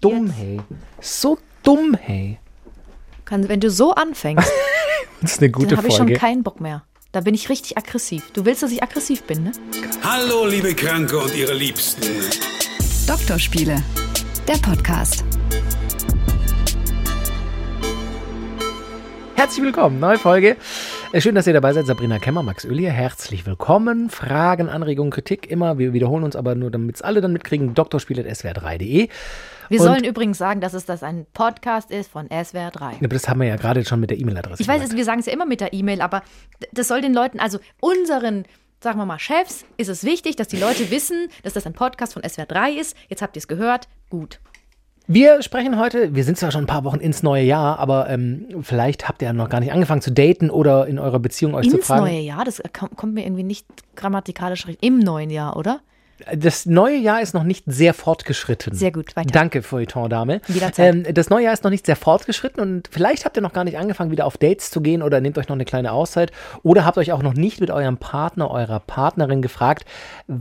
dumm, Jetzt. hey. So dumm, hey. Kann, wenn du so anfängst, Das ist eine gute dann habe ich schon keinen Bock mehr. Da bin ich richtig aggressiv. Du willst, dass ich aggressiv bin, ne? Hallo, liebe Kranke und ihre Liebsten. Doktorspiele, der Podcast. Herzlich willkommen, neue Folge. Äh, Schön, dass ihr dabei seid. Sabrina Kemmer, Max Öl hier. Herzlich willkommen. Fragen, Anregungen, Kritik immer. Wir wiederholen uns aber nur, damit es alle dann mitkriegen. Doktorspiel.swr3.de. Wir Und- sollen übrigens sagen, dass es das ein Podcast ist von SWR 3. Aber Das haben wir ja gerade schon mit der E-Mail-Adresse Ich weiß, gesagt. wir sagen es ja immer mit der E-Mail, aber das soll den Leuten, also unseren, sagen wir mal, Chefs, ist es wichtig, dass die Leute wissen, dass das ein Podcast von SWR 3 ist. Jetzt habt ihr es gehört. Gut. Wir sprechen heute, wir sind zwar schon ein paar Wochen ins neue Jahr, aber ähm, vielleicht habt ihr ja noch gar nicht angefangen zu daten oder in eurer Beziehung euch zu Ins fragen. neue Jahr, das kom- kommt mir irgendwie nicht grammatikalisch richtig. Im neuen Jahr, oder? Das neue Jahr ist noch nicht sehr fortgeschritten. Sehr gut, weiter. Danke, Feuilleton-Dame. Jederzeit. Ähm, das neue Jahr ist noch nicht sehr fortgeschritten und vielleicht habt ihr noch gar nicht angefangen, wieder auf Dates zu gehen oder nehmt euch noch eine kleine Auszeit oder habt euch auch noch nicht mit eurem Partner, eurer Partnerin gefragt,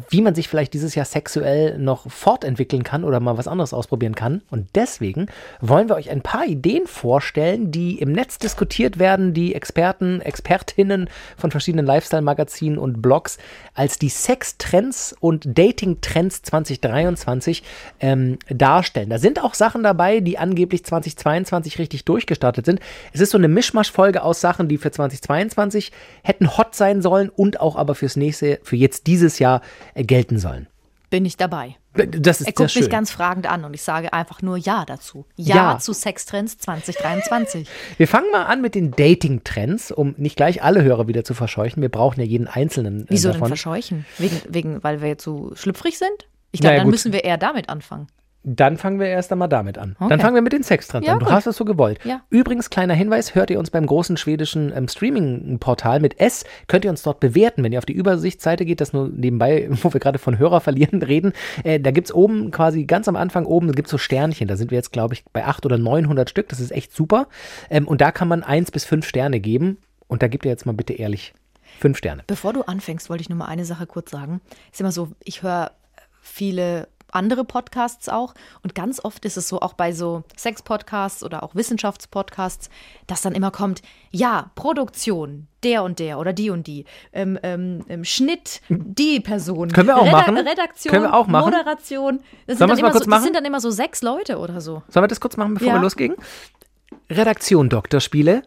wie man sich vielleicht dieses Jahr sexuell noch fortentwickeln kann oder mal was anderes ausprobieren kann. Und deswegen wollen wir euch ein paar Ideen vorstellen, die im Netz diskutiert werden, die Experten, Expertinnen von verschiedenen Lifestyle-Magazinen und Blogs als die Sextrends und Dating-Trends 2023 ähm, darstellen. Da sind auch Sachen dabei, die angeblich 2022 richtig durchgestartet sind. Es ist so eine Mischmasch-Folge aus Sachen, die für 2022 hätten hot sein sollen und auch aber fürs nächste, für jetzt dieses Jahr äh, gelten sollen. Bin ich dabei. Das ist Er guckt mich ganz fragend an und ich sage einfach nur Ja dazu. Ja, Ja. zu Sextrends 2023. Wir fangen mal an mit den Dating-Trends, um nicht gleich alle Hörer wieder zu verscheuchen. Wir brauchen ja jeden einzelnen äh, Wieso denn davon. verscheuchen? Wegen, wegen, weil wir zu schlüpfrig sind? Ich glaube, ja, dann gut. müssen wir eher damit anfangen. Dann fangen wir erst einmal damit an. Dann Okay. fangen wir mit den Sextrends Ja, an. Du gut. hast es so gewollt. Ja. Übrigens, kleiner Hinweis, hört ihr uns beim großen schwedischen ähm, Streaming-Portal mit S, könnt ihr uns dort bewerten. Wenn ihr auf die Übersichtsseite geht, das nur nebenbei, wo wir gerade von Hörer verlieren reden, äh, da gibt es oben quasi ganz am Anfang oben, gibt es so Sternchen. Da sind wir jetzt, glaube ich, bei 800 oder 900 Stück. Das ist echt super. Ähm, und da kann man 1 bis 5 Sterne geben. Und da gebt ihr jetzt mal bitte ehrlich 5 Sterne. Bevor du anfängst, wollte ich nur mal eine Sache kurz sagen. Ist immer so, ich höre viele andere Podcasts auch und ganz oft ist es so, auch bei so Sex-Podcasts oder auch Wissenschaftspodcasts, dass dann immer kommt, ja, Produktion, der und der oder die und die, ähm, ähm, ähm, Schnitt, die Person. Können wir auch machen. Redaktion, Können wir auch machen. Moderation. Das, Sollen sind dann, immer kurz so, machen? das sind dann immer so sechs Leute oder so. Sollen wir das kurz machen, bevor Ja. wir losgehen? Redaktion Doktorspiele,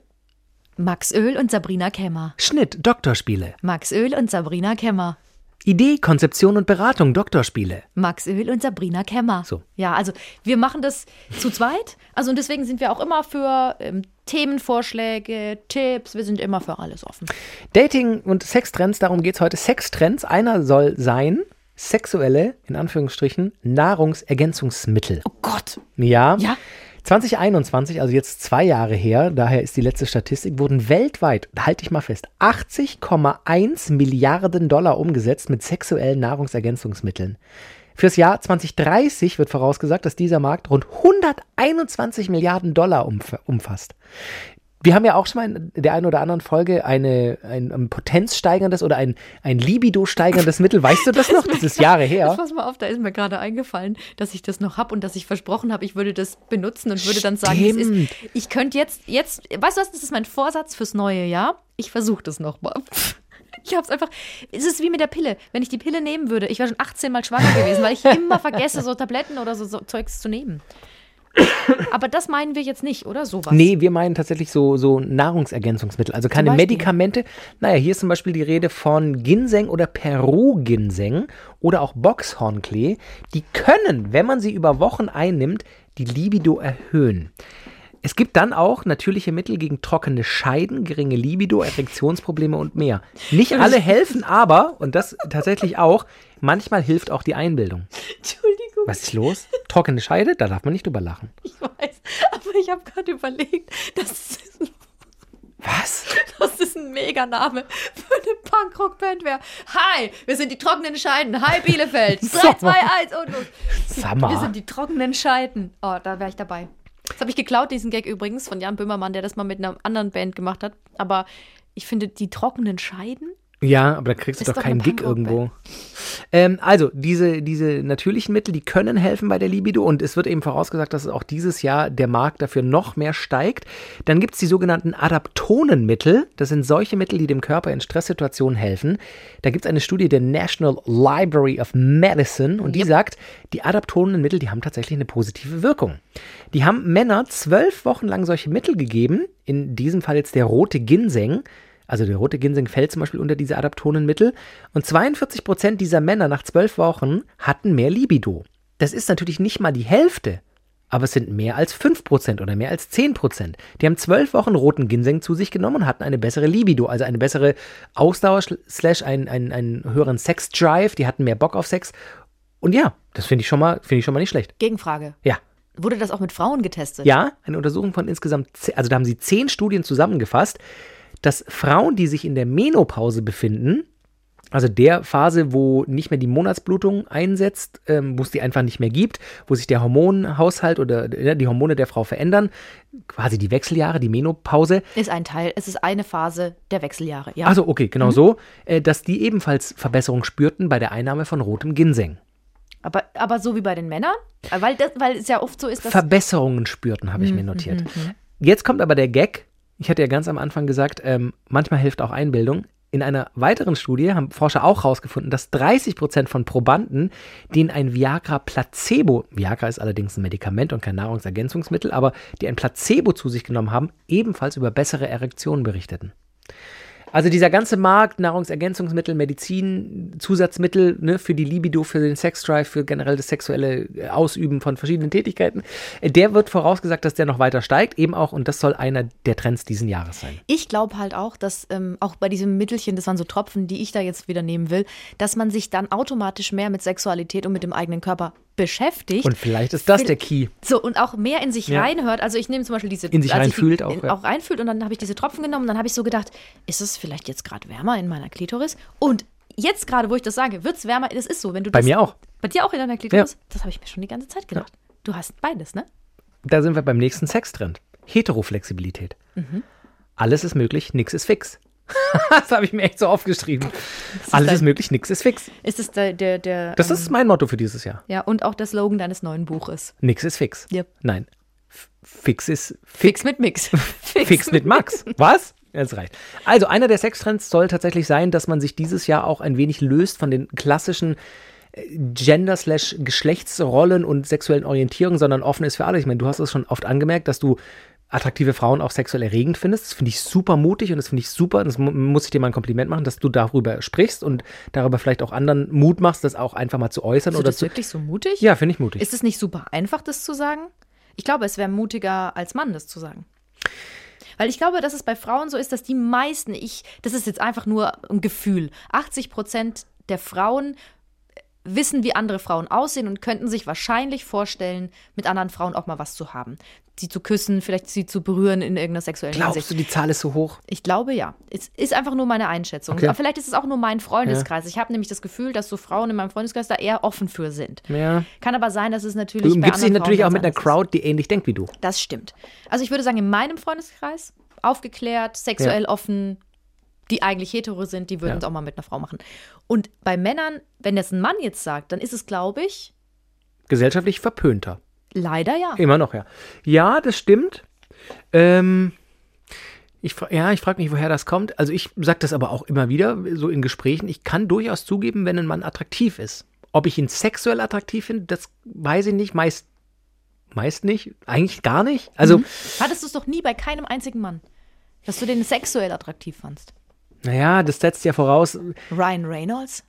Max Öl und Sabrina Kemmer. Schnitt Doktorspiele, Max Öl und Sabrina Kemmer. Idee, Konzeption und Beratung Doktorspiele. Max Öl und Sabrina Kemmer. So. Ja, also wir machen das zu zweit. Also und deswegen sind wir auch immer für ähm, Themenvorschläge, Tipps. Wir sind immer für alles offen. Dating und Sextrends, darum geht es heute. Sextrends, einer soll sein, sexuelle, in Anführungsstrichen, Nahrungsergänzungsmittel. Oh Gott. Ja. Ja. 2021, also jetzt zwei Jahre her, daher ist die letzte Statistik, wurden weltweit, halte ich mal fest, 80,1 Milliarden Dollar umgesetzt mit sexuellen Nahrungsergänzungsmitteln. Fürs Jahr 2030 wird vorausgesagt, dass dieser Markt rund 121 Milliarden Dollar umf umfasst. Wir haben ja auch schon mal in der einen oder anderen Folge eine, ein, ein potenzsteigerndes oder ein, ein Libido-steigerndes Mittel. Weißt du das noch? Das ist Jahre her. Pass mal auf, da ist mir gerade eingefallen, dass ich das noch habe und dass ich versprochen habe, ich würde das benutzen und würde dann sagen, es ist. Ich könnte jetzt, jetzt, weißt du was, das ist mein Vorsatz fürs neue Jahr. Ich versuche das nochmal. Ich habe es einfach, es ist wie mit der Pille. Wenn ich die Pille nehmen würde, ich wäre schon 18 Mal schwanger gewesen, weil ich immer vergesse, so Tabletten oder so, so Zeugs zu nehmen. Aber das meinen wir jetzt nicht, oder? Sowas. Nee, wir meinen tatsächlich so, so Nahrungsergänzungsmittel, also keine? Medikamente. Naja, hier ist zum Beispiel die Rede von Ginseng oder Peru-Ginseng oder auch Boxhornklee. Die können, wenn man sie über Wochen einnimmt, die Libido erhöhen. Es gibt dann auch natürliche Mittel gegen trockene Scheiden, geringe Libido, Erektionsprobleme und mehr. Nicht alle helfen, aber, und das tatsächlich auch, manchmal hilft auch die Einbildung. Entschuldigung, Was ist los? Trockene Scheide? Da darf man nicht drüber lachen. ich weiß. Aber ich habe gerade überlegt, das ist, Was? das ein Meganame für eine Punkrock-Band wäre. Hi, wir sind die trockenen Scheiden. Hi, Bielefeld. 3, 2, 1 und los. Sag Wir sind die trockenen Scheiden. Oh, da wäre ich dabei. Das habe ich geklaut, diesen Gag übrigens, von Jan Böhmermann, der das mal mit einer anderen Band gemacht hat. Aber ich finde, die trockenen Scheiden Ja, aber da kriegst du doch doch keinen eine Gig irgendwo. Ähm, also, diese, diese natürlichen Mittel, die können helfen bei der Libido und es wird eben vorausgesagt, dass auch dieses Jahr der Markt dafür noch mehr steigt. Dann gibt es die sogenannten Adaptonenmittel. Das sind solche Mittel, die dem Körper in Stresssituationen helfen. Da gibt es eine Studie der National Library of Medicine und die sagt, die Adaptonenmittel, die haben tatsächlich eine positive Wirkung. Die haben Männer zwölf Wochen lang solche Mittel gegeben, in diesem Fall jetzt der rote Ginseng. Also der rote Ginseng fällt zum Beispiel unter diese Adaptonenmittel. Und 42 Prozent dieser Männer nach zwölf Wochen hatten mehr Libido. Das ist natürlich nicht mal die Hälfte, aber es sind mehr als 5 Prozent oder mehr als 10 Prozent. Die haben zwölf Wochen roten Ginseng zu sich genommen und hatten eine bessere Libido, also eine bessere Ausdauer, slash einen, einen, einen höheren Sex-Drive, die hatten mehr Bock auf Sex. Und ja, das finde ich, schon mal- finde ich schon mal nicht schlecht. Gegenfrage. Ja. Wurde das auch mit Frauen getestet? Ja, eine Untersuchung von insgesamt, also da haben sie zehn Studien zusammengefasst, dass Frauen, die sich in der Menopause befinden, also der Phase, wo nicht mehr die Monatsblutung einsetzt, ähm, wo es die einfach nicht mehr gibt, wo sich der Hormonhaushalt oder äh, die Hormone der Frau verändern, quasi die Wechseljahre, die Menopause. Ist ein Teil, es ist eine Phase der Wechseljahre. Ja. Also okay, genau so, äh, dass die ebenfalls Verbesserung spürten bei der Einnahme von rotem Ginseng. aber, aber so wie bei den Männern? Weil, das, weil es ja oft so ist, dass. Verbesserungen spürten, habe ich mir notiert. Jetzt kommt aber der Gag. Ich hatte ja ganz am Anfang gesagt, ähm, manchmal hilft auch Einbildung. In einer weiteren Studie haben Forscher auch herausgefunden, dass 30 Prozent von Probanden, denen ein Viagra-Placebo, Viagra ist allerdings ein Medikament und kein Nahrungsergänzungsmittel, aber die ein Placebo zu sich genommen haben, ebenfalls über bessere Erektionen berichteten. Also dieser ganze Markt, Nahrungsergänzungsmittel, Medizin, Zusatzmittel ne, für die Libido, für den Sexdrive, für generell das sexuelle äh, Ausüben von verschiedenen Tätigkeiten, äh, der wird vorausgesagt, dass der noch weiter steigt, eben auch, und das soll einer der Trends diesen Jahres sein. Ich glaube halt auch, dass ähm, auch bei diesem Mittelchen, das waren so Tropfen, die ich da jetzt wieder nehmen will, dass man sich dann automatisch mehr mit Sexualität und mit dem eigenen Körper beschäftigt. Und vielleicht ist das der Key. So, und auch mehr in sich Ja. reinhört. Also ich nehme zum Beispiel diese... In sich reinfühlt auch, in, ja. Auch reinfühlt und dann habe ich diese Tropfen genommen und dann habe ich so gedacht, ist es vielleicht jetzt gerade wärmer in meiner Klitoris? Und jetzt gerade, wo ich das sage, wird es wärmer. Das ist so, wenn du Bei das, mir auch. Bei dir auch in deiner Klitoris? Das habe ich mir schon die ganze Zeit gedacht. Du hast beides, ne? Da sind wir beim nächsten Sextrend. Heteroflexibilität. Alles ist möglich, nix ist fix. das habe ich mir echt so aufgeschrieben. Alles dein- ist möglich, nix ist fix. Ist es der... der, der Das ähm, ist mein Motto für dieses Jahr. Ja, und auch der Slogan deines neuen Buches. Nix ist fix. Yep. Nein. F- Fix ist Fix mit Mix. Fix mit Max. Was? Das reicht. Also, einer der Sextrends soll tatsächlich sein, dass man sich dieses Jahr auch ein wenig löst von den klassischen äh, Gender-Geschlechtsrollen und sexuellen Orientierungen, sondern offen ist für alle. Ich meine, du hast es schon oft angemerkt, dass du attraktive Frauen auch sexuell erregend findest. Das finde ich super mutig und das finde ich super. Das mu- muss ich dir mal ein Kompliment machen, dass du darüber sprichst und darüber vielleicht auch anderen Mut machst, das auch einfach mal zu äußern Ist das zu. wirklich so mutig? Ja, finde ich mutig. Ist es nicht super einfach, das zu sagen? Ich glaube, es wäre mutiger als Mann, das zu sagen. Weil ich glaube, dass es bei Frauen so ist, dass die meisten, ich, das ist jetzt einfach nur ein Gefühl, 80 Prozent der Frauen wissen, wie andere Frauen aussehen und könnten sich wahrscheinlich vorstellen, mit anderen Frauen auch mal was zu haben. Sie zu küssen, vielleicht sie zu berühren in irgendeiner sexuellen Glaubst Hinsicht. du, die Zahl ist so hoch? Ich glaube ja. Es ist einfach nur meine Einschätzung. Okay. Aber vielleicht ist es auch nur mein Freundeskreis. Ich habe nämlich das Gefühl, dass so Frauen in meinem Freundeskreis da eher offen für sind. Ja. Kann aber sein, dass es natürlich. Du umgibst dich natürlich auch mit einer Crowd, die ähnlich denkt wie du. Das stimmt. Also ich würde sagen, in meinem Freundeskreis aufgeklärt, sexuell offen, die eigentlich hetero sind, die würden Ja. es auch mal mit einer Frau machen. Und bei Männern, wenn das ein Mann jetzt sagt, dann ist es, glaube ich, Gesellschaftlich verpönter. leider ja. Immer noch, ja. Ja, das stimmt. Ähm, ich, ja, ich frage mich, woher das kommt. Also ich sage das aber auch immer wieder, so in Gesprächen. Ich kann durchaus zugeben, wenn ein Mann attraktiv ist. Ob ich ihn sexuell attraktiv finde, das weiß ich nicht. Meist, meist nicht. Eigentlich gar nicht. Also, Mhm. Hattest du es doch nie bei keinem einzigen Mann, dass du den sexuell attraktiv fandst. Naja, das setzt ja voraus, Ryan Reynolds?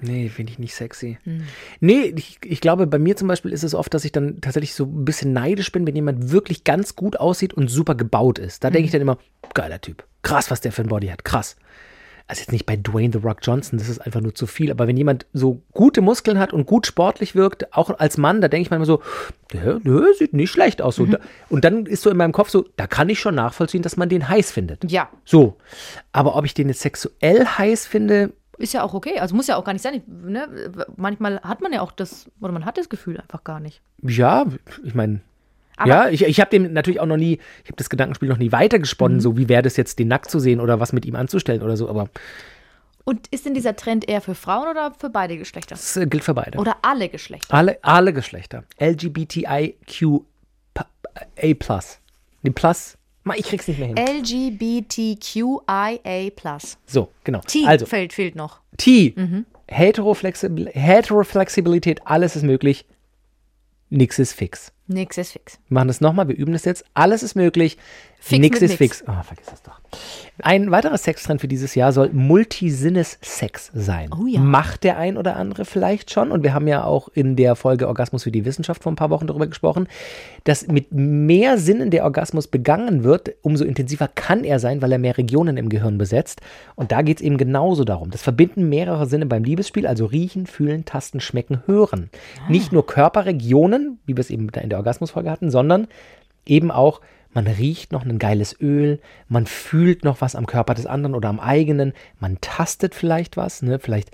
Nee, finde ich nicht sexy. Hm. Nee, ich, ich glaube, bei mir zum Beispiel ist es oft, dass ich dann tatsächlich so ein bisschen neidisch bin, wenn jemand wirklich ganz gut aussieht und super gebaut ist. Da Hm. denke ich dann immer, geiler Typ. Krass, was der für ein Body hat. Krass. Also jetzt nicht bei Dwayne The Rock Johnson, das ist einfach nur zu viel. Aber wenn jemand so gute Muskeln hat und gut sportlich wirkt, auch als Mann, da denke ich manchmal so, der, der sieht nicht schlecht aus. Mhm. und dann ist so in meinem Kopf so, da kann ich schon nachvollziehen, dass man den heiß findet. Ja. So. Aber ob ich den jetzt sexuell heiß finde, Ist ja auch okay. Also muss ja auch gar nicht sein. Ich, ne? Manchmal hat man ja auch das, oder man hat das Gefühl einfach gar nicht. Ja, ich meine, Aber- ja, ich, ich habe dem natürlich auch noch nie, ich habe das Gedankenspiel noch nie Mhm. weitergesponnen, so wie wäre das jetzt, den nackt zu sehen oder was mit ihm anzustellen oder so, aber Und ist denn dieser Trend eher für Frauen oder für beide Geschlechter? Das äh, gilt für beide. Oder alle Geschlechter? Alle, alle Geschlechter. LGBTIQA+. Die Plus. Ich krieg's nicht mehr hin. LGBTQIA+. So, genau. T Also, fehlt, fehlt noch. T. Heteroflexibil Heteroflexibilität, alles ist möglich. Nix ist fix. Nix ist fix. Wir machen das nochmal, wir üben das jetzt. Alles ist möglich. Fix nix ist nix. fix. Oh, vergiss das doch. Ein weiterer Sextrend für dieses Jahr soll Multisinnes-Sex sein. Oh ja. Macht der ein oder andere vielleicht schon. Und wir haben ja auch in der Folge Orgasmus für die Wissenschaft vor ein paar Wochen darüber gesprochen, dass mit mehr Sinnen der Orgasmus begangen wird, umso intensiver kann er sein, weil er mehr Regionen im Gehirn besetzt. Und da geht es eben genauso darum. Das Verbinden mehrerer Sinne beim Liebesspiel, also riechen, fühlen, tasten, schmecken, hören. Nicht nur Körperregionen, wie wir es eben in der Orgasmusfolge hatten, sondern eben auch, man riecht noch ein geiles Öl, man fühlt noch was am Körper des anderen oder am eigenen, man tastet vielleicht was, ne? Vielleicht,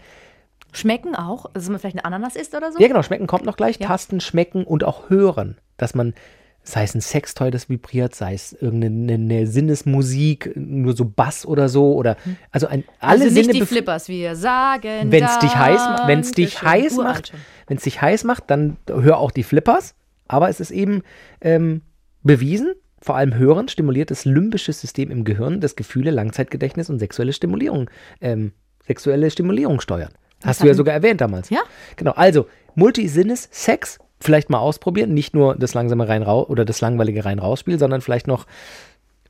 Schmecken auch? Also, dass man vielleicht eine Ananas isst oder so? ja genau, schmecken kommt noch gleich, Ja. tasten, schmecken und auch hören, dass man, sei es ein Sextoy, das vibriert, sei es irgendeine eine Sinnesmusik, nur so Bass oder so, oder, also ein, alle also nicht Sinne die Flippers, wir sagen wenn es dich heiß, ma- wenn's dich heiß macht, wenn es dich heiß macht, dann hör auch die Flippers. Aber es ist eben ähm, bewiesen, vor allem Hören stimuliert das limbische System im Gehirn, das Gefühle, Langzeitgedächtnis und sexuelle Stimulierung, ähm, sexuelle Stimulierung steuern. Hast du ja sogar erwähnt damals. Ja. Genau. Also Multisinnes, Sex, vielleicht mal ausprobieren, nicht nur das langsame rein raus oder das langweilige rein rausspiel, sondern vielleicht noch,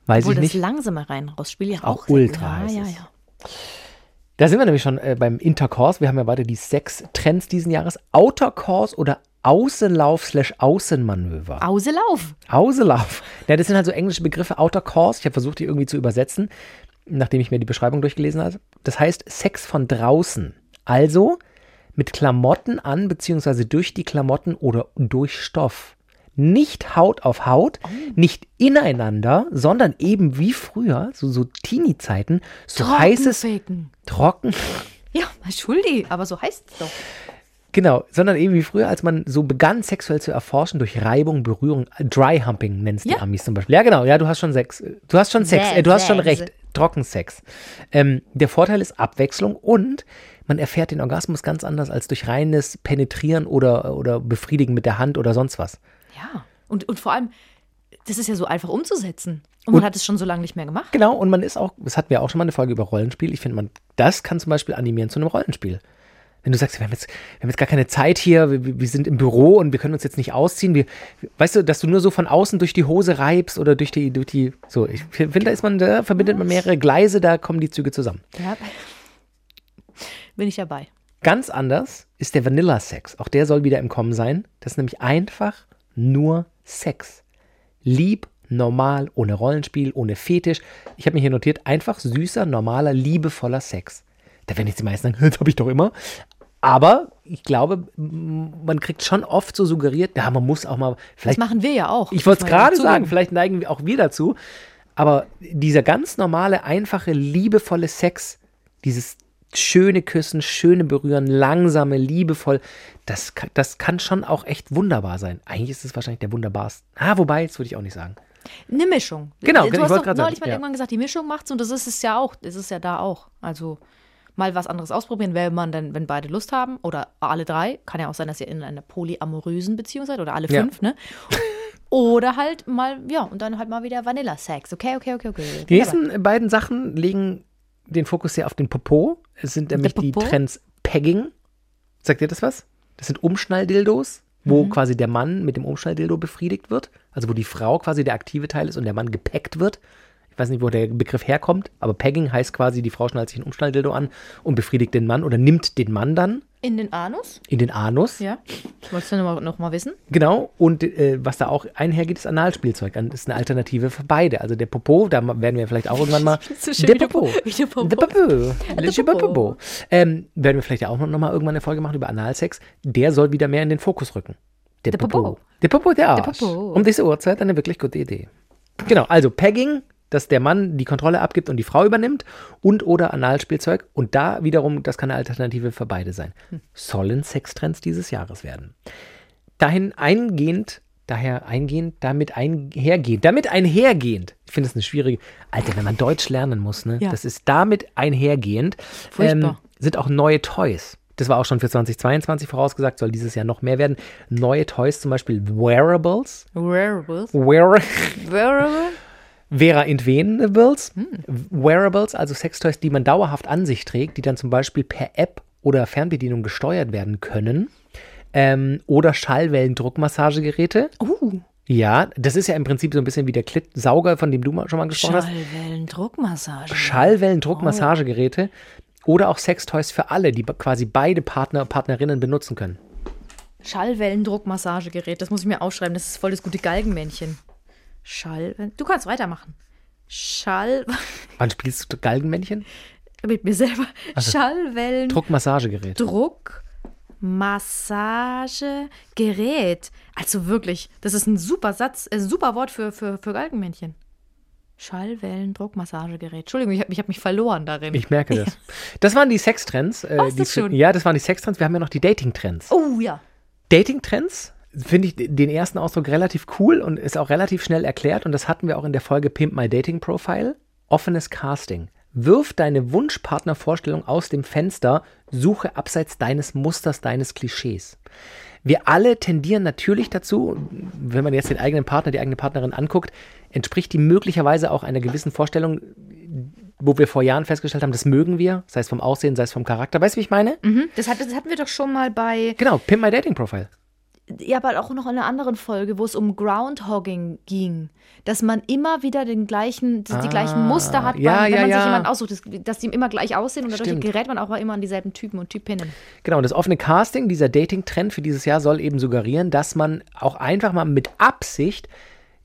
weiß Obwohl ich das nicht. langsame rein rausspiel ja Auch auch. ultra Ja, ja, ja. Da sind wir nämlich schon äh, beim Intercourse. Wir haben ja weiter die sechs Trends diesen Jahres. Outercourse oder Außenlauf slash Außenmanöver. Auselauf. Außenlauf. Ja, das sind halt so englische Begriffe. Outercourse. Ich habe versucht, die irgendwie zu übersetzen, nachdem ich mir die Beschreibung durchgelesen habe. Das heißt Sex von draußen. Also mit Klamotten an, beziehungsweise durch die Klamotten oder durch Stoff. Nicht Haut auf Haut, nicht ineinander, sondern eben wie früher, so, so Teenie-Zeiten, so heißes, Trockenficken. trocken, Ja, Entschuldi, aber so heißt es doch. Genau, sondern eben wie früher, als man so begann, sexuell zu erforschen durch Reibung, Berührung, äh, Dry Humping nennst die Ja. Amis zum Beispiel. Ja, genau, ja, du hast schon Sex. äh, Du hast schon Sex, äh, du hast schon recht. Trockensex. Ähm, der Vorteil ist Abwechslung und man erfährt den Orgasmus ganz anders als durch reines Penetrieren oder, oder Befriedigen mit der Hand oder sonst was. Ja. Und, und vor allem, das ist ja so einfach umzusetzen. Und, man hat es schon so lange nicht mehr gemacht. Genau, und man ist auch, das hatten wir auch schon mal eine Folge über Rollenspiel. Ich finde, man, das kann zum Beispiel animieren zu einem Rollenspiel. Wenn du sagst, wir haben jetzt, wir haben jetzt gar keine Zeit hier, wir, wir sind im Büro und wir können uns jetzt nicht ausziehen. Wir, weißt du, dass du nur so von außen durch die Hose reibst oder durch die, durch die, so, ich finde, da ist man, da verbindet man mehrere Gleise, da kommen die Züge zusammen. Ja. Bin ich dabei. Ganz anders ist der Vanilla Sex. Auch der soll wieder im Kommen sein. Das ist nämlich einfach nur Sex. Lieb, normal, ohne Rollenspiel, ohne Fetisch. Ich habe mir hier notiert, einfach süßer, normaler, liebevoller Sex. Da werden jetzt die meisten sagen, das habe ich doch immer. Aber ich glaube, man kriegt schon oft so suggeriert, ja, man muss auch mal, Das vielleicht machen wir ja auch. ich wollte es gerade sagen, vielleicht neigen wir auch wir dazu. Aber dieser ganz normale, einfache, liebevolle Sex, dieses schöne Küssen, schöne Berühren, langsame, liebevoll, das, das kann schon auch echt wunderbar sein. Eigentlich ist es wahrscheinlich der wunderbarste. Ah, wobei, das würde ich auch nicht sagen. Eine Mischung. Genau, du ich hast doch gerade neulich mal ja. irgendwann gesagt, die Mischung macht's und das ist es ja auch. Das ist ja da auch. Also mal was anderes ausprobieren, wenn man dann, wenn beide Lust haben oder alle drei. Kann ja auch sein, dass ihr in einer polyamorösen Beziehung seid oder alle Ja. fünf, ne? Oder halt mal, ja, und dann halt mal wieder Vanilla-Sex. Okay, okay, okay, okay. Die nächsten beiden Sachen legen den Fokus sehr auf den Popo. Es sind nämlich die? Trends Pegging. Sagt ihr das was? Das sind Umschnalldildos, wo Mhm. quasi der Mann mit dem Umschnalldildo befriedigt wird. Also wo die Frau quasi der aktive Teil ist und der Mann gepackt wird. Ich weiß nicht, wo der Begriff herkommt, aber Pegging heißt quasi, die Frau schnallt sich ein Umschnalldildo an und befriedigt den Mann oder nimmt den Mann dann In den Anus? in den Anus. Ja. Wolltest du noch mal, noch mal wissen? Genau, und äh, was da auch einhergeht, ist Analspielzeug. Das ist eine Alternative für beide. Also der Popo, da werden wir vielleicht auch irgendwann mal. So schön, der wie der Popo. Po- wie der Popo. Der Popo. Der Popo. Popo. Ähm, werden wir vielleicht ja auch noch mal irgendwann eine Folge machen über Analsex. Der soll wieder mehr in den Fokus rücken. Der, Der Popo. Der Popo, der Arsch. Popo. Um diese Uhrzeit eine wirklich gute Idee. Genau, also Pegging, dass der Mann die Kontrolle abgibt und die Frau übernimmt und oder Analspielzeug. Und da wiederum, das kann eine Alternative für beide sein. Hm. Sollen Sextrends dieses Jahres werden. Dahin eingehend, daher eingehend, damit einhergehend, damit einhergehend. Ich finde es eine schwierige, Alter, wenn man Deutsch lernen muss, ne? Ja. Das ist damit einhergehend. Furchtbar. sind auch neue Toys. Das war auch schon für 2022 vorausgesagt, soll dieses Jahr noch mehr werden. Neue Toys, zum Beispiel Wearables. Wearables. Wear Wearable? Vera Entwenables. Wearables, also Sextoys, die man dauerhaft an sich trägt, die dann zum Beispiel per App oder Fernbedienung gesteuert werden können. Ähm, oder Schallwellendruckmassagegeräte. Uh, Ja, das ist ja im Prinzip so ein bisschen wie der Klit-Sauger, von dem du mal schon mal gesprochen hast. Schallwellendruckmassage. Schallwellendruckmassagegeräte. Oder auch Sextoys für alle, die quasi beide Partner, Partnerinnen benutzen können. Schallwellendruckmassagegerät, das muss ich mir aufschreiben. Das ist voll das gute Galgenmännchen. Schall. Du kannst weitermachen. Schall. Wann spielst du Galgenmännchen? Mit mir selber. Schallwellen. Druckmassagegerät. Druckmassagegerät. Also wirklich, das ist ein super Satz, ein super Wort für, für, für Galgenmännchen. Schallwellendruckmassagegerät. Entschuldigung, ich habe hab mich verloren darin. Ich merke das. Das waren die Sextrends. Äh, War's die, das schon? Ja, das waren die Sextrends. Wir haben ja noch die Dating-Trends. oh ja. Dating-Trends finde ich den ersten Ausdruck relativ cool und ist auch relativ schnell erklärt. Und das hatten wir auch in der Folge Pimp My Dating Profile. Offenes Casting. Wirf deine Wunschpartnervorstellung aus dem Fenster, suche abseits deines Musters, deines Klischees. Wir alle tendieren natürlich dazu, wenn man jetzt den eigenen Partner, die eigene Partnerin anguckt, entspricht die möglicherweise auch einer gewissen Vorstellung, wo wir vor Jahren festgestellt haben, das mögen wir, sei es vom Aussehen, sei es vom Charakter. Weißt du, wie ich meine? Mhm. Das, hat, das hatten wir doch schon mal bei, Genau, Pimp My Dating Profile. Ja, aber auch noch in einer anderen Folge, wo es um Groundhogging ging. Dass man immer wieder den gleichen, die, die gleichen Ah, Muster hat, ja, beim, wenn ja, man ja. sich jemanden aussucht, dass, dass die immer gleich aussehen und dadurch Stimmt. gerät man auch immer an dieselben Typen und Typinnen. Genau, das offene Casting, dieser Dating-Trend für dieses Jahr soll eben suggerieren, dass man auch einfach mal mit Absicht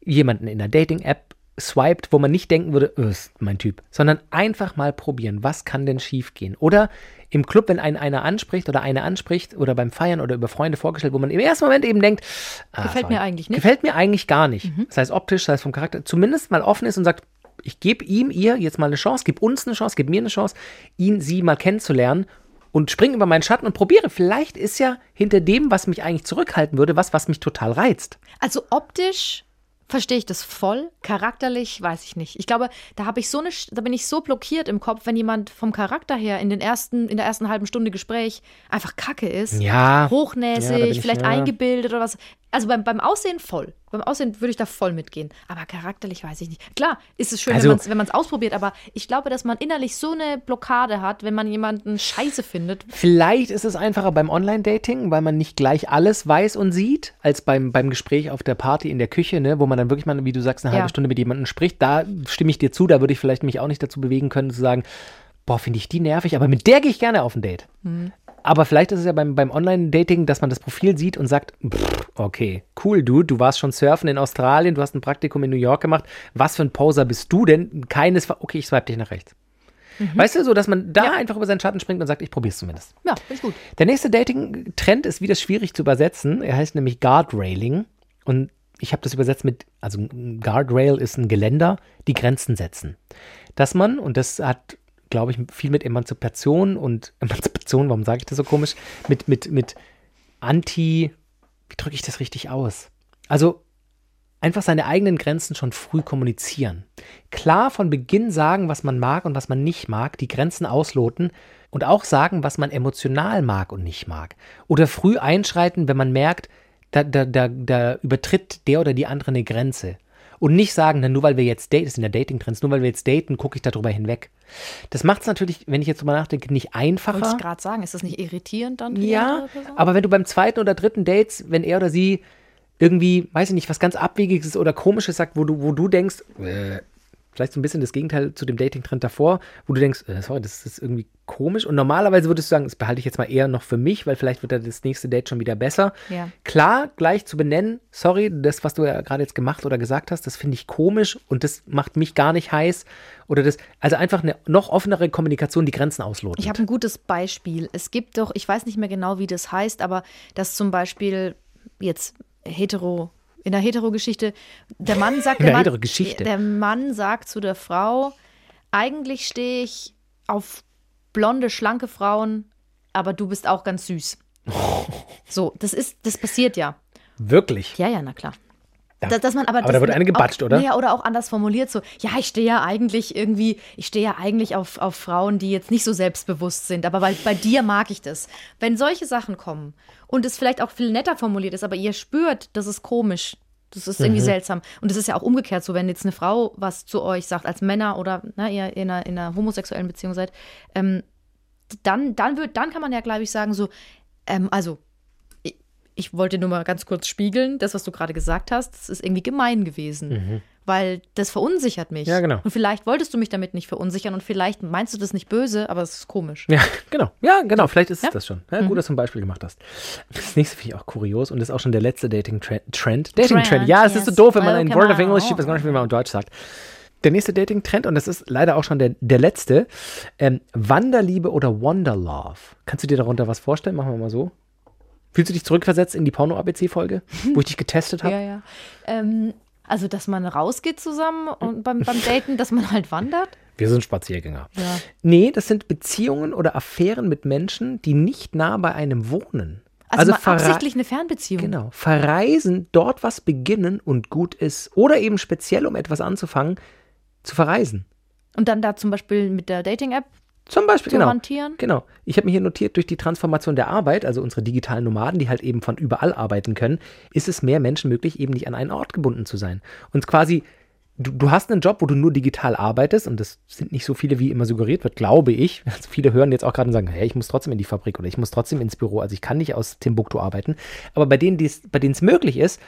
jemanden in der Dating-App swiped, wo man nicht denken würde, "Öh, ist mein Typ, sondern einfach mal probieren, was kann denn schiefgehen? Oder im Club, wenn einen einer anspricht oder eine anspricht oder beim Feiern oder über Freunde vorgestellt, wo man im ersten Moment eben denkt, ah, Gefällt sorry, mir eigentlich nicht. Gefällt mir eigentlich gar nicht. Sei es optisch, sei es vom Charakter, zumindest mal offen ist und sagt, ich gebe ihm, ihr jetzt mal eine Chance, gib uns eine Chance, gib mir eine Chance, ihn, sie mal kennenzulernen und spring über meinen Schatten und probiere. Vielleicht ist ja hinter dem, was mich eigentlich zurückhalten würde, was, was mich total reizt. Also optisch verstehe ich das voll. Charakterlich weiß ich nicht. Ich glaube, da habe ich so eine, da bin ich so blockiert im Kopf, wenn jemand vom Charakter her in den ersten, in der ersten halben Stunde Gespräch einfach Kacke ist. Ja. Ja, Hochnäsig, bin ich- vielleicht ja. eingebildet oder was. Also beim, beim Aussehen voll. Beim Aussehen würde ich da voll mitgehen. Aber charakterlich weiß ich nicht. Klar, ist es schön, Also- wenn man es ausprobiert, aber ich glaube, dass man innerlich so eine Blockade hat, wenn man jemanden scheiße findet. Vielleicht ist es einfacher beim Online-Dating, weil man nicht gleich alles weiß und sieht, als beim, beim Gespräch auf der Party in der Küche, ne, wo man dann wirklich mal, wie du sagst, eine Ja. halbe Stunde mit jemandem spricht. Da stimme ich dir zu, da würde ich vielleicht mich auch nicht dazu bewegen können, zu sagen, boah, finde ich die nervig, aber mit der gehe ich gerne auf ein Date. Aber vielleicht ist es ja beim, beim Online-Dating, dass man das Profil sieht und sagt, pff, okay, cool, du, du warst schon surfen in Australien, du hast ein Praktikum in New York gemacht. Was für ein Poser bist du denn? Keines, okay, ich swipe dich nach rechts. Weißt du, so, dass man da einfach über seinen Schatten springt und sagt, ich probiere es zumindest. Ja, finde ich gut. Der nächste Dating-Trend ist wieder schwierig zu übersetzen. Er heißt nämlich Guardrailing. Und ich habe das übersetzt mit, also Guardrail ist ein Geländer, die Grenzen setzen. Dass man, und das hat, glaube ich, viel mit Emanzipation und Emanzipation, warum sage ich das so komisch, mit, mit, mit Anti, wie drücke ich das richtig aus? Also einfach seine eigenen Grenzen schon früh kommunizieren. Klar von Beginn sagen, was man mag und was man nicht mag, die Grenzen ausloten und auch sagen, was man emotional mag und nicht mag. Oder früh einschreiten, wenn man merkt, da, da, da, da übertritt der oder die andere eine Grenze. Und nicht sagen, nur weil wir jetzt daten, das sind ja Dating-Trends, nur weil wir jetzt daten, gucke ich darüber hinweg. Das macht es natürlich, wenn ich jetzt drüber nachdenke, nicht einfacher. Wollte ich gerade sagen, ist das nicht irritierend dann? Ja, aber wenn du beim zweiten oder dritten Dates, wenn er oder sie irgendwie, weiß ich nicht, was ganz Abwegiges oder Komisches sagt, wo du, wo du denkst, äh, vielleicht so ein bisschen das Gegenteil zu dem Dating-Trend davor, wo du denkst, äh, sorry, das ist irgendwie komisch. Und normalerweise würdest du sagen, das behalte ich jetzt mal eher noch für mich, weil vielleicht wird ja das nächste Date schon wieder besser. Ja. Klar, gleich zu benennen, sorry, das, was du ja gerade jetzt gemacht oder gesagt hast, das finde ich komisch und das macht mich gar nicht heiß. Oder das, also einfach eine noch offenere Kommunikation, die Grenzen ausloten. Ich habe ein gutes Beispiel. Es gibt doch, ich weiß nicht mehr genau, wie das heißt, aber dass zum Beispiel jetzt hetero, in der Hetero-Geschichte, der Mann sagt, der, der Mann, der Mann sagt zu der Frau, eigentlich stehe ich auf blonde, schlanke Frauen, aber du bist auch ganz süß. So, das ist, das passiert ja. Wirklich. Ja, ja, na klar. Da- dass, dass man aber, aber da wird eine gebatscht, auch, oder? Ja, oder auch anders formuliert, so, ja, ich stehe ja eigentlich irgendwie, ich stehe ja eigentlich auf, auf Frauen, die jetzt nicht so selbstbewusst sind, aber bei, bei dir mag ich das. Wenn solche Sachen kommen und es vielleicht auch viel netter formuliert ist, aber ihr spürt, das ist komisch, das ist Mhm. irgendwie seltsam. Und es ist ja auch umgekehrt so, wenn jetzt eine Frau was zu euch sagt, als Männer oder na, ihr in einer, in einer homosexuellen Beziehung seid, ähm, dann, dann, wird, dann kann man ja, glaube ich, sagen, so, ähm, also, ich, wollte nur mal ganz kurz spiegeln, das, was du gerade gesagt hast, das ist irgendwie gemein gewesen. Weil das verunsichert mich. Mhm. Ja, genau. Und vielleicht wolltest du mich damit nicht verunsichern und vielleicht meinst du das nicht böse, aber es ist komisch. Ja, genau. Ja, genau. Vielleicht ist Ja. es das schon. Ja, gut, dass du ein Beispiel gemacht hast. Das nächste finde ich auch kurios und das ist auch schon der letzte Dating-Trend. Dating-Trend. Ja, es ist so yes. doof, wenn man ein Word of English schiebt, weiß gar nicht, wie man auf Deutsch sagt. Der nächste Dating-Trend, und das ist leider auch schon der, der letzte, ähm, Wanderliebe oder Wanderlove. Kannst du dir darunter was vorstellen? Machen wir mal so. Fühlst du dich zurückversetzt in die Porno-ABC-Folge, wo ich dich getestet habe? Ja, ja. Ähm, also, dass man rausgeht zusammen und beim, beim Daten, dass man halt wandert. Wir sind Spaziergänger. Ja. Nee, das sind Beziehungen oder Affären mit Menschen, die nicht nah bei einem wohnen. Also, verra- absichtlich eine Fernbeziehung. Genau. Verreisen, dort was beginnen und gut ist. Oder eben speziell, um etwas anzufangen, zu verreisen. Und dann da zum Beispiel mit der Dating-App Zum Beispiel, Zu genau. hantieren? Genau. Ich habe mir hier notiert, durch die Transformation der Arbeit, also unsere digitalen Nomaden, die halt eben von überall arbeiten können, ist es mehr Menschen möglich, eben nicht an einen Ort gebunden zu sein. Und quasi, du, du hast einen Job, wo du nur digital arbeitest, und das sind nicht so viele, wie immer suggeriert wird, glaube ich. Also viele hören jetzt auch gerade und sagen, hey, ich muss trotzdem in die Fabrik oder ich muss trotzdem ins Büro, also ich kann nicht aus Timbuktu arbeiten. Aber bei denen, bei denen es möglich ist,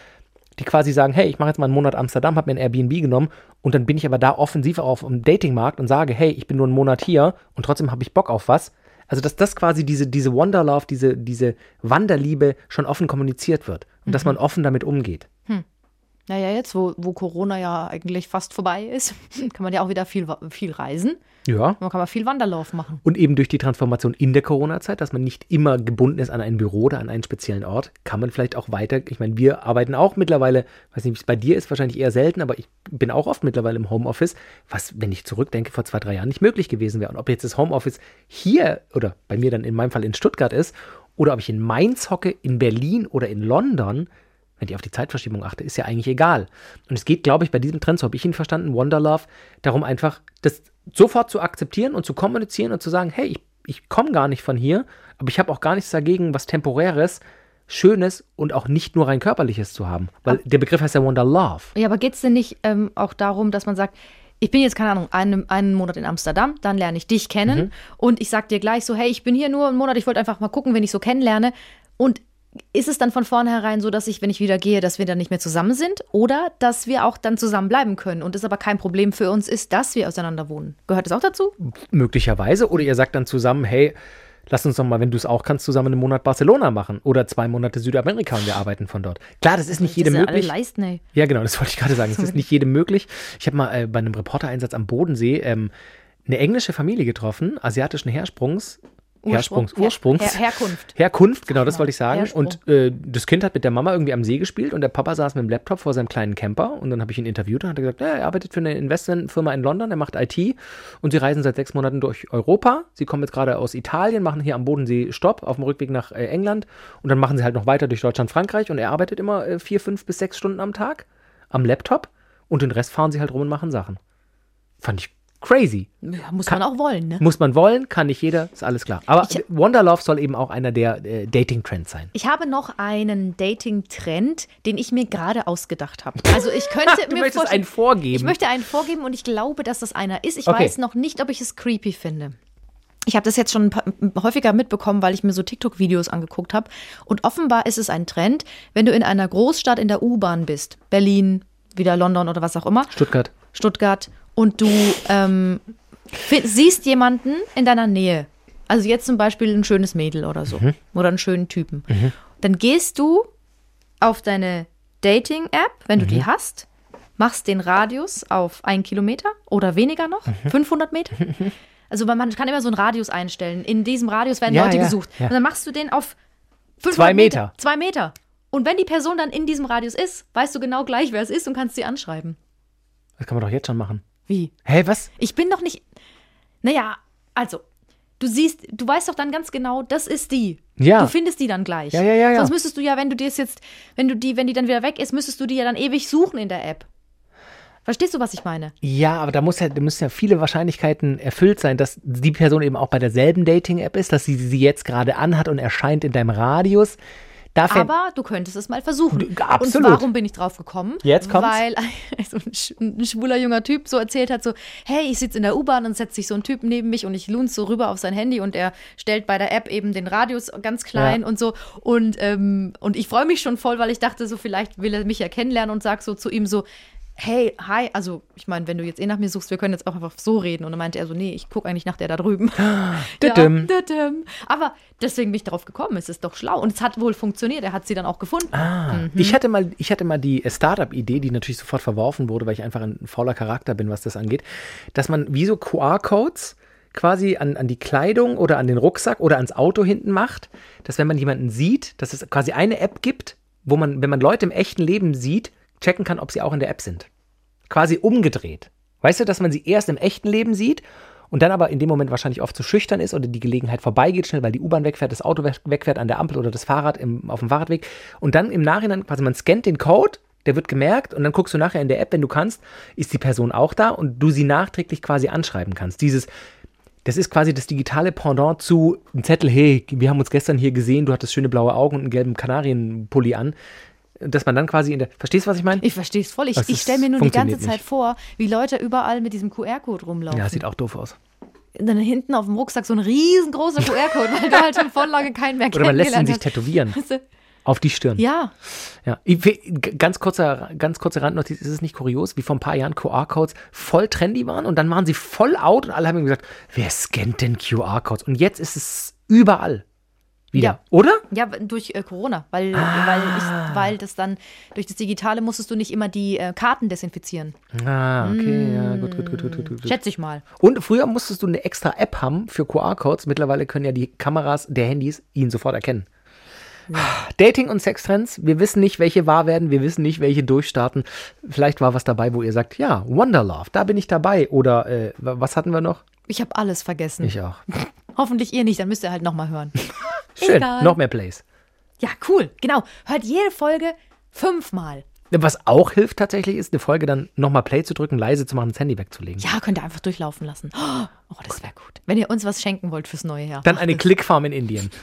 die quasi sagen, hey, ich mache jetzt mal einen Monat Amsterdam, habe mir ein Airbnb genommen und dann bin ich aber da offensiv auf dem Datingmarkt und sage, hey, ich bin nur einen Monat hier und trotzdem habe ich Bock auf was. Also dass das quasi diese, diese Wanderlove, diese, diese Wanderliebe schon offen kommuniziert wird und dass man offen damit umgeht. Naja, jetzt, wo, wo Corona ja eigentlich fast vorbei ist, kann man ja auch wieder viel, viel reisen. Ja. Man kann mal viel Wanderlauf machen. Und eben durch die Transformation in der Corona-Zeit, dass man nicht immer gebunden ist an ein Büro oder an einen speziellen Ort, kann man vielleicht auch weiter. Ich meine, wir arbeiten auch mittlerweile, weiß nicht, wie es bei dir ist, wahrscheinlich eher selten, aber ich bin auch oft mittlerweile im Homeoffice, was, wenn ich zurückdenke, vor zwei, drei Jahren nicht möglich gewesen wäre. Und ob jetzt das Homeoffice hier oder bei mir dann in meinem Fall in Stuttgart ist oder ob ich in Mainz hocke, in Berlin oder in London, wenn ich auf die Zeitverschiebung achte, ist ja eigentlich egal. Und es geht, glaube ich, bei diesem Trend, so habe ich ihn verstanden, Wanderlove, darum einfach, das sofort zu akzeptieren und zu kommunizieren und zu sagen, hey, ich, ich komme gar nicht von hier, aber ich habe auch gar nichts dagegen, was Temporäres, Schönes und auch nicht nur rein Körperliches zu haben. Weil der Begriff heißt ja Wanderlove. Ja, aber geht es denn nicht ähm, auch darum, dass man sagt, ich bin jetzt, keine Ahnung, einen, einen Monat in Amsterdam, dann lerne ich dich kennen Mhm. und ich sag dir gleich so, hey, ich bin hier nur einen Monat, ich wollte einfach mal gucken, wenn ich so kennenlerne. Und ist es dann von vornherein so, dass ich, wenn ich wieder gehe, dass wir dann nicht mehr zusammen sind oder dass wir auch dann zusammen bleiben können und es aber kein Problem für uns ist, dass wir auseinander wohnen? Gehört das auch dazu? Möglicherweise. Oder ihr sagt dann zusammen, hey, lass uns doch mal, wenn du es auch kannst, zusammen einen Monat Barcelona machen. Oder zwei Monate Südamerika und wir arbeiten von dort. Klar, das ist nicht jedem ja möglich. alle leisten, ey. Ja, genau, das wollte ich gerade sagen. Es ist nicht jedem möglich. Ich habe mal äh, bei einem Reportereinsatz am Bodensee ähm, eine englische Familie getroffen, asiatischen Hersprungs. Hersprungs, Her- Ursprungs. Her Herkunft. Herkunft, genau, das wollte ich sagen. Hersprung. Und äh, das Kind hat mit der Mama irgendwie am See gespielt und der Papa saß mit dem Laptop vor seinem kleinen Camper und dann habe ich ihn interviewt und hat er gesagt, ja, er arbeitet für eine Investmentfirma in London, er macht IT und sie reisen seit sechs Monaten durch Europa. Sie kommen jetzt gerade aus Italien, machen hier am Bodensee Stopp auf dem Rückweg nach äh, England und dann machen sie halt noch weiter durch Deutschland, Frankreich und er arbeitet immer äh, vier, fünf bis sechs Stunden am Tag am Laptop und den Rest fahren sie halt rum und machen Sachen. Fand ich crazy. Ja, muss man auch wollen, ne? Muss man wollen, kann nicht jeder, ist alles klar. Aber Wanderlove soll eben auch einer der äh, Dating-Trends sein. Ich habe noch einen Dating-Trend, den ich mir gerade ausgedacht habe. Also ich könnte Du mir möchtest einen vorgeben. Ich möchte einen vorgeben und ich glaube, dass das einer ist. Ich Okay. weiß noch nicht, ob ich es creepy finde. Ich habe das jetzt schon paar, häufiger mitbekommen, weil ich mir so TikTok-Videos angeguckt habe. Und offenbar ist es ein Trend, wenn du in einer Großstadt in der U-Bahn bist, Berlin, wieder London oder was auch immer, Stuttgart. Stuttgart, und du ähm, siehst jemanden in deiner Nähe. Also jetzt zum Beispiel ein schönes Mädel oder so. Oder einen schönen Typen. Dann gehst du auf deine Dating-App, wenn du die hast, machst den Radius auf ein Kilometer oder weniger noch, 500 Meter. Also man- kann immer so einen Radius einstellen. In diesem Radius werden Ja, Leute ja, gesucht. ja. Und dann machst du den auf 500 Zwei Meter. Zwei Meter. Und wenn die Person dann in diesem Radius ist, weißt du genau gleich, wer es ist und kannst sie anschreiben. Das kann man doch jetzt schon machen. Wie? Hä, was? Ich bin doch nicht. Naja, also, du siehst, du weißt doch dann ganz genau, das ist die. Ja. Du findest die dann gleich. Ja, ja, ja, ja. Sonst müsstest du ja, wenn du dir jetzt, wenn du die, wenn die dann wieder weg ist, müsstest du die ja dann ewig suchen in der App. Verstehst du, was ich meine? Ja, aber da, muss ja, da müssen ja viele Wahrscheinlichkeiten erfüllt sein, dass die Person eben auch bei derselben Dating-App ist, dass sie sie jetzt gerade anhat und erscheint in deinem Radius. Da fänd- Aber du könntest es mal versuchen. Absolut. Und warum bin ich drauf gekommen? Jetzt kommt's. Weil ein, sch- ein schwuler junger Typ so erzählt hat, so, hey, ich sitze in der U-Bahn und setzt sich so ein Typ neben mich und ich lunz so rüber auf sein Handy und er stellt bei der App eben den Radius ganz klein Ja. und so. Und, ähm, und ich freue mich schon voll, weil ich dachte, so vielleicht will er mich ja kennenlernen und sag so zu ihm so, hey, hi, also ich meine, wenn du jetzt eh nach mir suchst, wir können jetzt auch einfach so reden. Und dann meinte er so, nee, ich gucke eigentlich nach der da drüben. Düdüm. Ja. Aber deswegen bin ich darauf gekommen, es ist doch schlau. Und es hat wohl funktioniert, er hat sie dann auch gefunden. Ah, ich, hatte mal, ich hatte mal die äh, Startup-Idee, die natürlich sofort verworfen wurde, weil ich einfach ein fauler Charakter bin, was das angeht, dass man wie so QR-Codes quasi an, an die Kleidung oder an den Rucksack oder ans Auto hinten macht, dass wenn man jemanden sieht, dass es quasi eine App gibt, wo man, wenn man Leute im echten Leben sieht, checken kann, ob sie auch in der App sind. Quasi umgedreht. Weißt du, dass man sie erst im echten Leben sieht und dann aber in dem Moment wahrscheinlich oft zu schüchtern ist oder die Gelegenheit vorbeigeht schnell, weil die U-Bahn wegfährt, das Auto weg- wegfährt an der Ampel oder das Fahrrad im, auf dem Fahrradweg. Und dann im Nachhinein quasi man scannt den Code, der wird gemerkt und dann guckst du nachher in der App, wenn du kannst, ist die Person auch da und du sie nachträglich quasi anschreiben kannst. Dieses, das ist quasi das digitale Pendant zu einem Zettel, hey, wir haben uns gestern hier gesehen, du hattest schöne blaue Augen und einen gelben Kanarienpulli an. Dass man dann quasi in der. Verstehst du, was ich meine? Ich verstehe es voll. Ich, ich stelle mir nur die ganze Zeit nicht. vor, wie Leute überall mit diesem QR-Code rumlaufen. Ja, sieht auch doof aus. Und dann hinten auf dem Rucksack so ein riesengroßer QR-Code, weil du halt schon voll lange keinen mehr Oder man lässt ihn sich tätowieren. Weißt du? Auf die Stirn. Ja, Ja, ganz kurzer, ganz kurze Randnotiz, ist es nicht kurios, wie vor ein paar Jahren QR-Codes voll trendy waren und dann waren sie voll out und alle haben gesagt, wer scannt denn QR-Codes? Und jetzt ist es überall wieder, Ja. oder? ja, durch äh, Corona, weil, Ah. weil, ich, weil das dann durch das Digitale musstest du nicht immer die äh, Karten desinfizieren. Ah, okay, ja, gut, gut, gut, gut, gut, gut. Schätze ich mal. Und früher musstest du eine extra App haben für QR-Codes. Mittlerweile können ja die Kameras der Handys ihn sofort erkennen. Dating und Sextrends, wir wissen nicht, welche wahr werden, wir wissen nicht, welche durchstarten. Vielleicht war was dabei, wo ihr sagt, ja, Wonderlove, da bin ich dabei. Oder äh, wa- was hatten wir noch? Ich habe alles vergessen. Ich auch. Hoffentlich ihr nicht, dann müsst ihr halt nochmal hören. Schön, Egal. noch mehr Plays. Ja, cool. Genau. Hört jede Folge fünfmal. Was auch hilft tatsächlich, ist eine Folge dann nochmal Play zu drücken, leise zu machen, das Handy wegzulegen. Ja, könnt ihr einfach durchlaufen lassen. Oh, das wäre gut. Wenn ihr uns was schenken wollt fürs neue Jahr. Dann eine Clickfarm in Indien.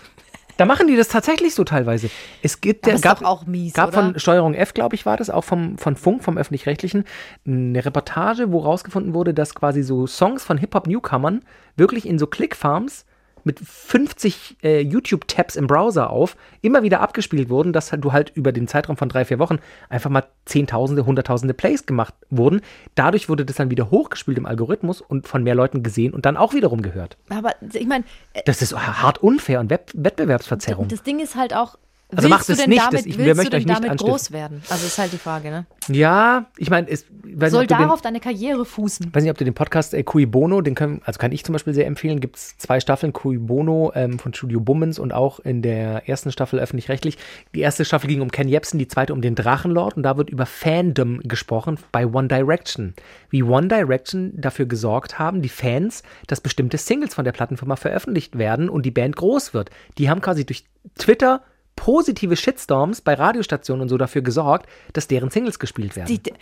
Da machen die das tatsächlich so teilweise. Es gibt ja, ist gab auch mies, gab oder? von Steuerung F, glaube ich, war das, auch vom, von Funk, vom Öffentlich-Rechtlichen, eine Reportage, wo rausgefunden wurde, dass quasi so Songs von Hip-Hop-Newcomern wirklich in so Clickfarms mit 50 äh, YouTube-Tabs im Browser auf immer wieder abgespielt wurden, dass halt du halt über den Zeitraum von drei, vier Wochen einfach mal Zehntausende, Hunderttausende Plays gemacht wurden. Dadurch wurde das dann wieder hochgespielt im Algorithmus und von mehr Leuten gesehen und dann auch wiederum gehört. Aber ich meine, Das ist hart unfair und Web Wettbewerbsverzerrung. das Ding ist halt auch, Also macht du es nicht, damit, das- ich- willst du möchten denn damit anstiften. groß werden? Also ist halt die Frage, ne? Ja, ich meine, es Soll nicht, du darauf den, deine Karriere fußen? weiß nicht, ob du den Podcast äh, Cui Bono, den können, also kann ich zum Beispiel sehr empfehlen, gibt es zwei Staffeln Cui Bono ähm, von Studio Bummens und auch in der ersten Staffel öffentlich-rechtlich. Die erste Staffel ging um Ken Jebsen, die zweite um den Drachenlord und da wird über Fandom gesprochen bei One Direction. Wie One Direction dafür gesorgt haben, die Fans, dass bestimmte Singles von der Plattenfirma veröffentlicht werden und die Band groß wird. Die haben quasi durch Twitter positive Shitstorms bei Radiostationen und so dafür gesorgt, dass deren Singles gespielt werden. Die, die,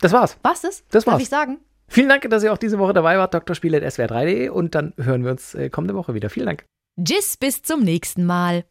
das war's. was ist? Das Darf war's. ich sagen? Vielen Dank, dass ihr auch diese Woche dabei wart, drspiel.swr3.de und dann hören wir uns äh, kommende Woche wieder. Vielen Dank. Tschüss, bis zum nächsten Mal.